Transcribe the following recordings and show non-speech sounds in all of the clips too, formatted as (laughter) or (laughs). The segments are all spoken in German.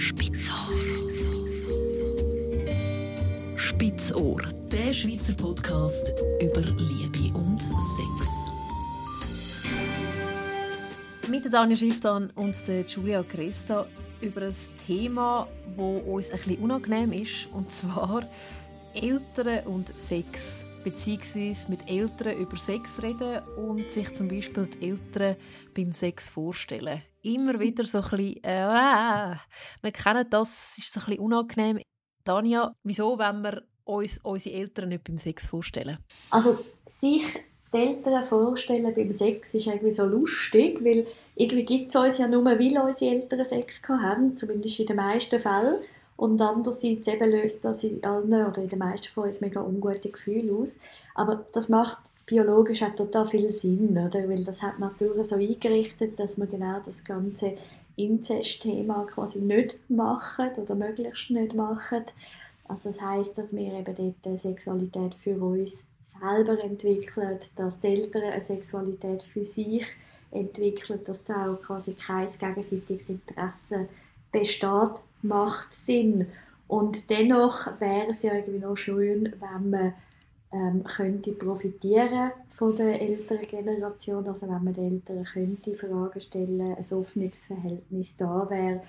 Spitzohr. Spitzohr, der Schweizer Podcast über Liebe und Sex. Mit Daniel Schifftan und der Julia Cresta über ein Thema, das uns ein bisschen unangenehm ist, und zwar Eltern und Sex beziehungsweise mit Eltern über Sex reden und sich zum Beispiel die Eltern beim Sex vorstellen. Immer wieder so ein bisschen, äh, wir kennen das, es ist so ein bisschen unangenehm. Tanja, wieso wenn wir uns unsere Eltern nicht beim Sex vorstellen? Also sich die Eltern vorstellen beim Sex ist irgendwie so lustig, weil irgendwie gibt es uns ja nur, weil unsere Eltern Sex haben, zumindest in den meisten Fällen. Und andererseits eben löst das in allen oder in den meisten von uns mega ungute Gefühle aus. Aber das macht biologisch auch total viel Sinn, oder? Weil das hat Natur so eingerichtet, dass man genau das ganze Inzest-Thema quasi nicht machen oder möglichst nicht machen. Also das heißt, dass wir eben dort Sexualität für uns selber entwickeln, dass die Eltern eine Sexualität für sich entwickeln, dass da auch quasi kein gegenseitiges Interesse besteht macht Sinn. Und dennoch wäre es ja irgendwie noch schön, wenn man ähm, könnte profitieren von der älteren Generation, also wenn man den Eltern könnte Fragen stellen, ein offenes Verhältnis da wäre,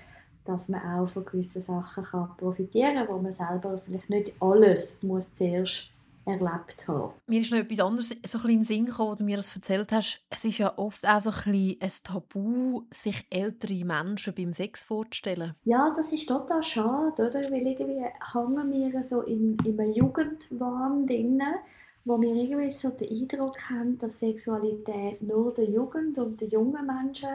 dass man auch von gewissen Sachen kann profitieren kann, wo man selber vielleicht nicht alles muss zuerst erlebt habe. Mir ist noch etwas anderes so ein bisschen in den Sinn gekommen, wo du mir das erzählt hast. Es ist ja oft auch so ein, bisschen ein Tabu, sich ältere Menschen beim Sex vorzustellen. Ja, das ist total schade, oder? Weil irgendwie hängen wir so in, in einem Jugendwahn drin, wo wir irgendwie so den Eindruck haben, dass Sexualität nur der Jugend und den jungen Menschen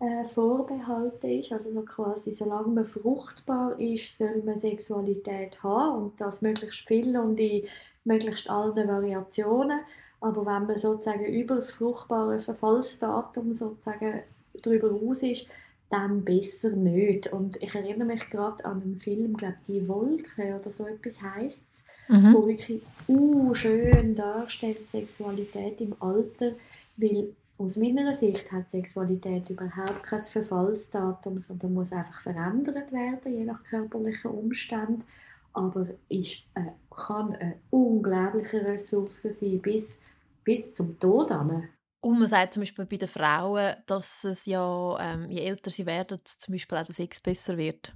äh, vorbehalten ist. Also so quasi, solange man fruchtbar ist, soll man Sexualität haben und das möglichst viel und in möglichst allen Variationen. Aber wenn man sozusagen über das fruchtbare Verfallsdatum sozusagen darüber raus ist, dann besser nicht. Und ich erinnere mich gerade an einen Film, glaube «Die Wolke» oder so etwas heisst es, mhm. wo wirklich uh, schön darstellt Sexualität im Alter, weil aus meiner Sicht hat Sexualität überhaupt kein Verfallsdatum, sondern muss einfach verändert werden, je nach körperlichen Umständen aber ist, äh, kann eine unglaubliche Ressource sein, bis, bis zum Tod an. Und man sagt zum Beispiel bei den Frauen, dass es ja, ähm, je älter sie werden, zum Beispiel auch der Sex besser wird.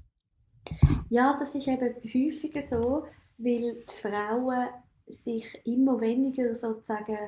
Ja, das ist eben häufiger so, weil die Frauen sich immer weniger sozusagen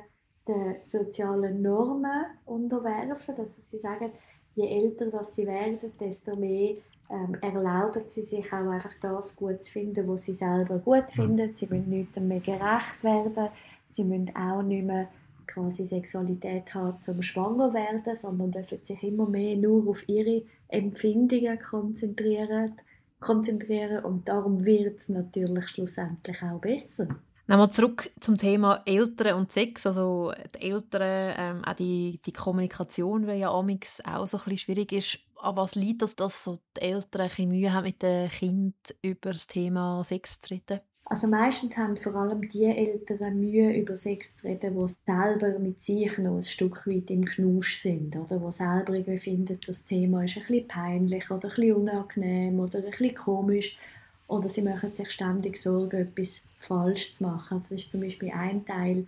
den sozialen Normen unterwerfen. Also sie sagen, je älter dass sie werden, desto mehr ähm, erlauben sie sich auch einfach das gut zu finden, was sie selber gut finden. Sie müssen nicht mehr gerecht werden. Sie müssen auch nicht mehr quasi Sexualität haben zum schwanger werden, sondern dürfen sich immer mehr nur auf ihre Empfindungen konzentrieren, konzentrieren und darum wird es natürlich schlussendlich auch besser. Nochmal zurück zum Thema Eltern und Sex. Also die Eltern, ähm, auch die, die Kommunikation, die ja amix auch so ein bisschen schwierig ist. An was liegt das, dass so die Eltern ein Mühe haben, mit dem Kind über das Thema Sex zu reden? Also meistens haben vor allem die Eltern Mühe, über Sex zu reden, die selber mit sich noch ein Stück weit im Knusch sind. Oder die selber irgendwie finden, das Thema ist ein bisschen peinlich oder ein bisschen unangenehm oder ein bisschen komisch oder sie machen sich ständig Sorgen, etwas falsch zu machen. Das ist zum Beispiel ein Teil,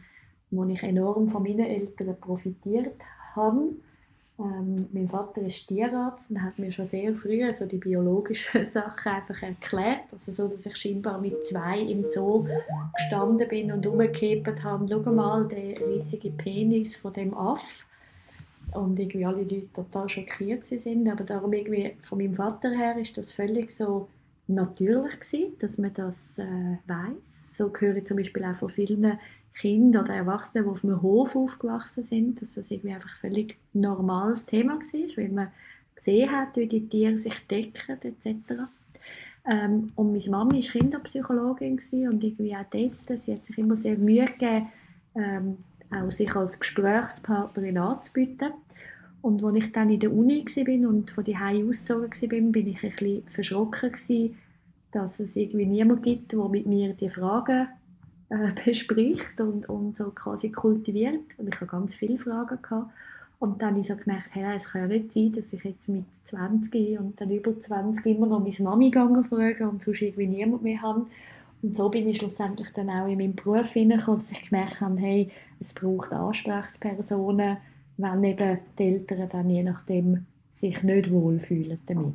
wo ich enorm von meinen Eltern profitiert habe. Ähm, mein Vater ist Tierarzt und hat mir schon sehr früh so die biologischen (laughs) Sachen einfach erklärt. Also so, dass ich scheinbar mit zwei im Zoo gestanden bin und umgekehrt habe, schau mal, der riesige Penis von dem Aff. Und irgendwie alle Leute total schockiert sind. Aber darum irgendwie von meinem Vater her ist das völlig so natürlich gewesen, dass man das äh, weiß. So höre ich zum Beispiel auch von vielen Kindern oder Erwachsenen, die auf einem Hof aufgewachsen sind, dass das irgendwie einfach völlig normales Thema war, weil man gesehen hat, wie die Tiere sich decken etc. Ähm, und meine Mama war Kinderpsychologin und irgendwie auch dort, sie hat sich immer sehr Mühe gegeben, ähm, auch sich als Gesprächspartnerin anzubieten. Und als ich dann in der Uni war und von die Hause ausgezogen war, bin ich ein bisschen verschrocken, dass es irgendwie niemanden gibt, der mit mir die Fragen äh, (laughs) bespricht und, und so quasi kultiviert. Und ich hatte ganz viele Fragen. Gehabt. Und dann habe ich so gemerkt, hey, es kann ja nicht sein, dass ich jetzt mit 20 und dann über 20 immer noch meine Mami frage und sonst irgendwie niemand mehr habe. Und so bin ich schlussendlich dann auch in meinem Beruf hineingekommen, dass ich gemerkt habe, hey, es braucht Ansprechpersonen, wenn eben die Eltern dann je nachdem sich nicht wohlfühlen damit.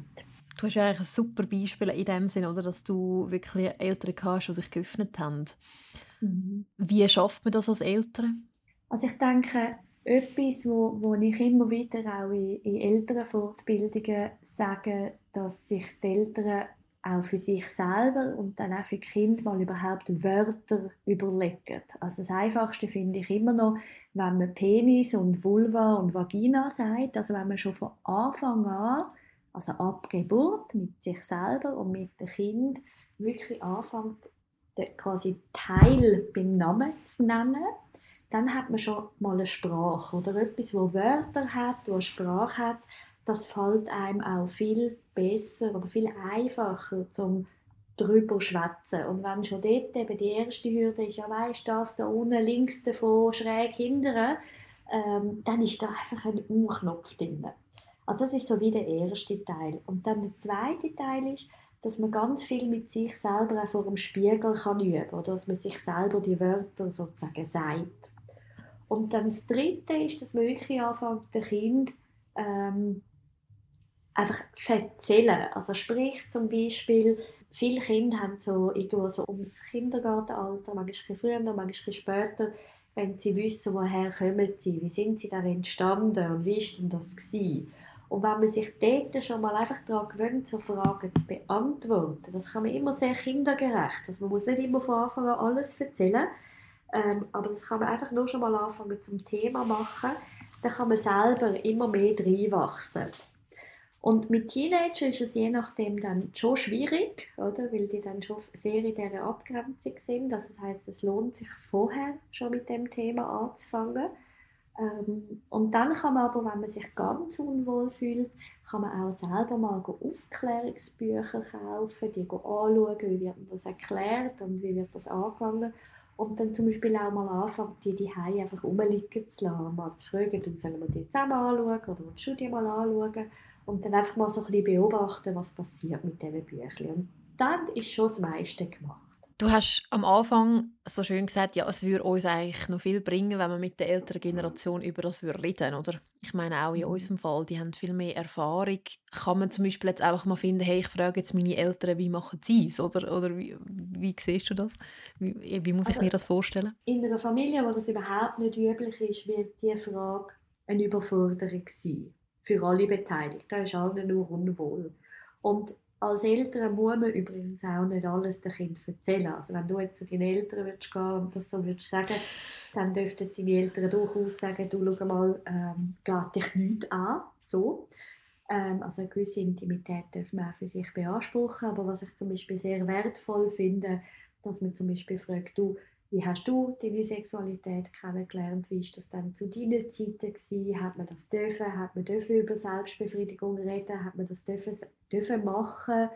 Du hast ja eigentlich ein super Beispiel in dem Sinne, oder, dass du wirklich Eltern hast, die sich geöffnet haben. Mhm. Wie schafft man das als Eltern? Also ich denke, etwas, wo, wo ich immer wieder auch in, in Elternfortbildungen sage, dass sich die Eltern auch für sich selber und dann auch für Kinder mal überhaupt Wörter überlegen. Also das Einfachste finde ich immer noch, wenn man Penis und Vulva und Vagina sagt, also wenn man schon von Anfang an, also ab Geburt mit sich selber und mit dem Kind wirklich anfängt, quasi Teil beim Namen zu nennen, dann hat man schon mal eine Sprache oder etwas, wo Wörter hat, wo Sprache hat, das fällt einem auch viel besser oder viel einfacher zum drüber schwätzen. Und wenn schon dort eben die erste Hürde ist, ja weißt das da unten links davon schräg hinterher, ähm, dann ist da einfach ein U-Knopf drin. Also das ist so wie der erste Teil. Und dann der zweite Teil ist, dass man ganz viel mit sich selber auch vor dem Spiegel kann üben oder dass man sich selber die Wörter sozusagen sagt. Und dann das dritte ist, dass man wirklich anfängt, dem Kind ähm, einfach erzählen. Also sprich zum Beispiel, viele Kinder haben so irgendwo so ums Kindergartenalter, manchmal früher, manchmal später, wenn sie wissen, woher kommen sie, wie sind sie dann entstanden und wie ist denn das gewesen. Und wenn man sich dort schon mal einfach daran gewöhnt, so Fragen zu beantworten, das kann man immer sehr kindergerecht. Also man muss nicht immer von Anfang an alles erzählen, ähm, aber das kann man einfach nur schon mal anfangen zum Thema machen. Dann kann man selber immer mehr reinwachsen. Und mit Teenagern ist es je nachdem dann schon schwierig, oder? weil die dann schon sehr in dieser Abgrenzung sind. Also das heißt, es lohnt sich vorher schon mit dem Thema anzufangen. Ähm, und dann kann man aber, wenn man sich ganz unwohl fühlt, kann man auch selber mal Aufklärungsbücher kaufen, die anschauen, wie wird das erklärt und wie wird das angegangen. Und dann zum Beispiel auch mal anfangen, die die einfach rumliegen zu lassen, mal zu fragen, sollen wir die zusammen anschauen oder die mal anschauen? Und dann einfach mal so ein bisschen beobachten, was passiert mit diesen Büchern. Und dann ist schon das meiste gemacht. Du hast am Anfang so schön gesagt, ja, es würde uns eigentlich noch viel bringen, wenn man mit der älteren Generation über das würde reden, oder? Ich meine auch in mhm. unserem Fall, die haben viel mehr Erfahrung. Kann man zum Beispiel jetzt einfach mal finden, hey, ich frage jetzt meine Eltern, wie machen sie es, oder, oder wie, wie siehst du das? Wie, wie muss ich also, mir das vorstellen? In einer Familie, wo das überhaupt nicht üblich ist, wird diese Frage eine Überforderung sein für alle Beteiligten. Da ist allen nur unwohl. Und als Eltern muss man übrigens auch nicht alles dem Kind erzählen. Also wenn du jetzt zu deinen Eltern würdest gehen und das so würdest sagen, dann dürften deine Eltern durchaus sagen, du schau mal, ähm, geht dich nichts an. So. Ähm, also eine gewisse Intimität darf man auch für sich beanspruchen. Aber was ich zum Beispiel sehr wertvoll finde, dass man zum Beispiel fragt, du, wie hast du deine Sexualität kennengelernt? Wie ist das dann zu deinen Zeiten gewesen? Hat man das dürfen? Hat man dürfen über Selbstbefriedigung reden? Hat man das dürfen, dürfen machen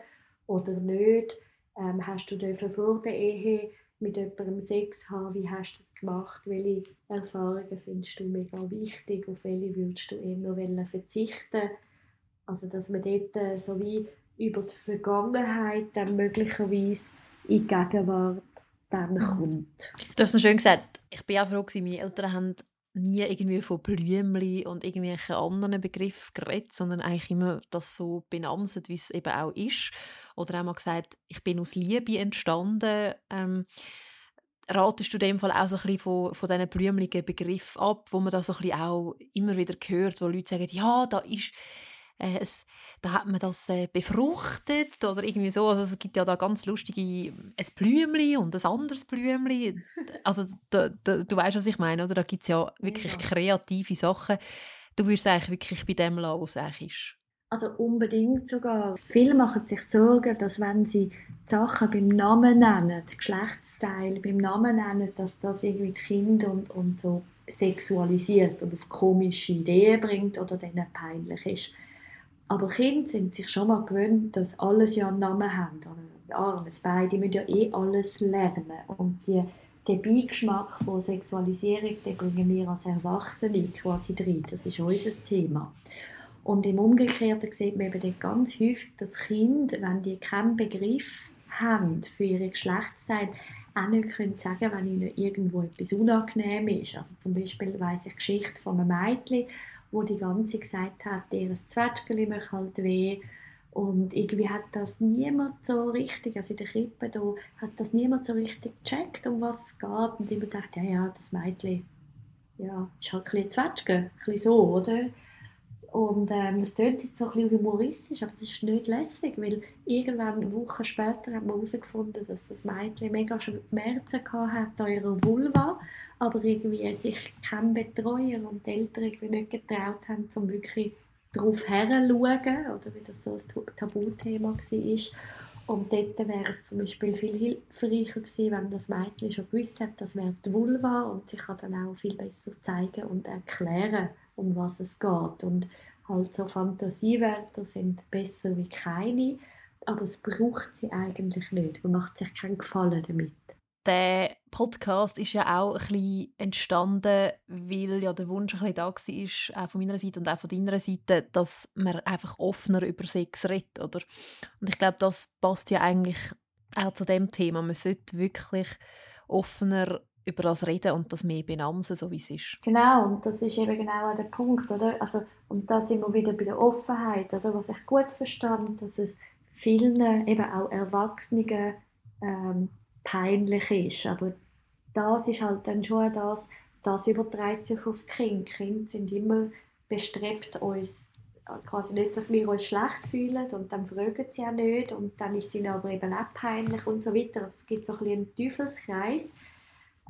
oder nicht? Ähm, hast du dürfen vor der Ehe mit jemandem Sex haben? Wie hast du das gemacht? Welche Erfahrungen findest du mega wichtig? Auf welche würdest du eher verzichten? Also dass man dort äh, so wie über die Vergangenheit dann möglicherweise in die Gegenwart dann mhm. kommt. Du hast es schön gesagt. Ich bin auch froh, dass meine Eltern haben nie irgendwie von Blümli und irgendwelchen anderen Begriffen geredet, sondern eigentlich immer das so benamset, wie es eben auch ist. Oder auch mal gesagt, ich bin aus Liebe entstanden. Ähm, ratest du in dem Fall auch so ein bisschen von, von diesen blümlichen Begriffen ab, wo man da so ein bisschen auch immer wieder hört, wo Leute sagen, ja, da ist äh, es, da hat man das äh, befruchtet oder irgendwie so. Also es gibt ja da ganz lustige ein Blümli und ein anderes Blümli. (laughs) Also da, da, du weißt, was ich meine, oder? Da gibt es ja wirklich ja. kreative Sachen. Du würdest eigentlich wirklich bei dem lassen, was eigentlich ist. Also unbedingt sogar. Viele machen sich Sorgen, dass wenn sie die Sachen beim Namen nennen, Geschlechtsteil beim Namen nennen, dass das irgendwie die Kinder und, und so sexualisiert und auf komische Ideen bringt oder denen peinlich ist. Aber Kinder sind sich schon mal gewöhnt, dass alles ja einen Namen haben. Ein Arm, ein Bein, die müssen ja eh alles lernen. Und die den Beigeschmack von Sexualisierung, den bringen wir als Erwachsene quasi rein. Das ist unser Thema. Und im Umgekehrten sieht man eben ganz häufig, dass Kinder, wenn die keinen Begriff haben für ihre Geschlechtsteile, auch nicht können sagen wenn ihnen irgendwo etwas unangenehm ist. Also zum Beispiel weiss ich Geschichte von einem Mädchen, wo die ganze gesagt hat, ihr Zwetschgeli macht halt weh und irgendwie hat das niemand so richtig, also in der Krippe da, hat das niemand so richtig gecheckt, um was es geht. Und immer dachte, ja, ja, das Mädchen, ja, ist halt ein bisschen Zwetschge, ein bisschen so, oder? Und ähm, das klingt jetzt so ein bisschen humoristisch, aber das ist nicht lässig, weil irgendwann eine Woche später hat man herausgefunden, dass das Mädchen mega Schmerzen hatte an ihrer Vulva, aber irgendwie sich kein Betreuer und die Eltern irgendwie nicht getraut haben, um wirklich darauf herzuschauen, oder wie das so ein Tabuthema war. Und dort wäre es zum Beispiel viel hilfreicher gewesen, wenn das Mädchen schon gewusst hat, das wäre die Vulva und sie kann dann auch viel besser zeigen und erklären, um was es geht. Und halt so Fantasiewerte sind besser wie keine, aber es braucht sie eigentlich nicht. Man macht sich keinen Gefallen damit. Der Podcast ist ja auch ein bisschen entstanden, weil ja der Wunsch ein bisschen da war, auch von meiner Seite und auch von deiner Seite, dass man einfach offener über Sex redet, oder? Und ich glaube, das passt ja eigentlich auch zu dem Thema. Man sollte wirklich offener über das reden und das mehr benamsen, so wie es ist. Genau, und das ist eben genau der Punkt, oder? Also, und da sind wir wieder bei der Offenheit, oder? Was ich gut verstand, dass es vielen, eben auch Erwachsenen, ähm, peinlich ist. Aber das ist halt dann schon das, das überträgt sich auf die Kinder. Kinder sind immer bestrebt, uns quasi nicht, dass wir uns schlecht fühlen und dann fragen sie auch nicht und dann ist ihnen aber eben auch peinlich und so weiter. Es gibt so ein bisschen einen Teufelskreis.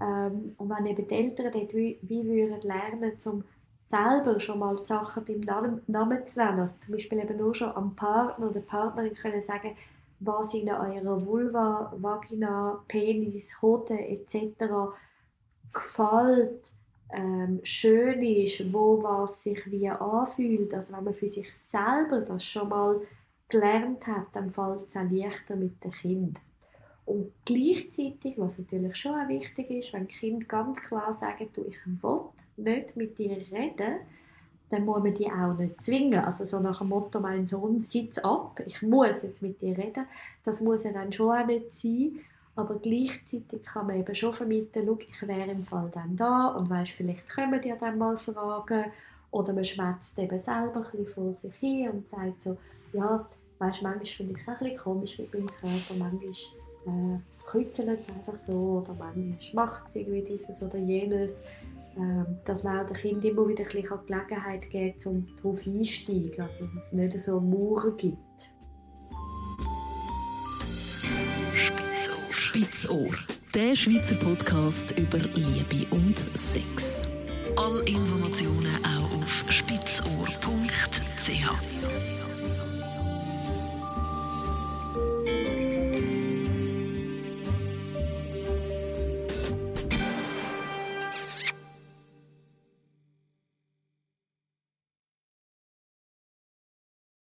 Ähm, und wenn eben die Eltern dort wie, wie würden lernen, um selber schon mal die Sachen beim Namen, zu nennen, also zum Beispiel eben nur schon am Partner oder Partnerin können sagen, was in eurer Vulva, Vagina, Penis, Hoden etc. gefällt, ähm, schön ist, wo was sich wie anfühlt. Also wenn man für sich selber das schon mal gelernt hat, dann fällt es auch leichter mit dem Kind. Und gleichzeitig, was natürlich schon auch wichtig ist, wenn Kind ganz klar sagen, du, ich will nicht mit dir reden, dann muss man die auch nicht zwingen. Also so nach dem Motto, mein Sohn, sitz ab, ich muss jetzt mit dir reden. Das muss ja dann schon auch nicht sein. Aber gleichzeitig kann man eben schon vermitteln, schau, ich wäre im Fall dann da und weißt, vielleicht können die dann mal fragen. Oder man schwätzt eben selber ein bisschen vor sich hin und sagt so, ja, weißt, manchmal finde ich es ein bisschen komisch mit meinem Körper, manchmal äh, kützelt es einfach so oder manchmal macht es irgendwie dieses oder jenes. Ähm, dass man auch den Kindern immer wieder ein bisschen Gelegenheit gibt, um darauf einzusteigen, also dass es nicht so Mauern gibt. Spitzohr. Spitzohr. Der Schweizer Podcast über Liebe und Sex. Alle Informationen auch auf spitzohr.ch.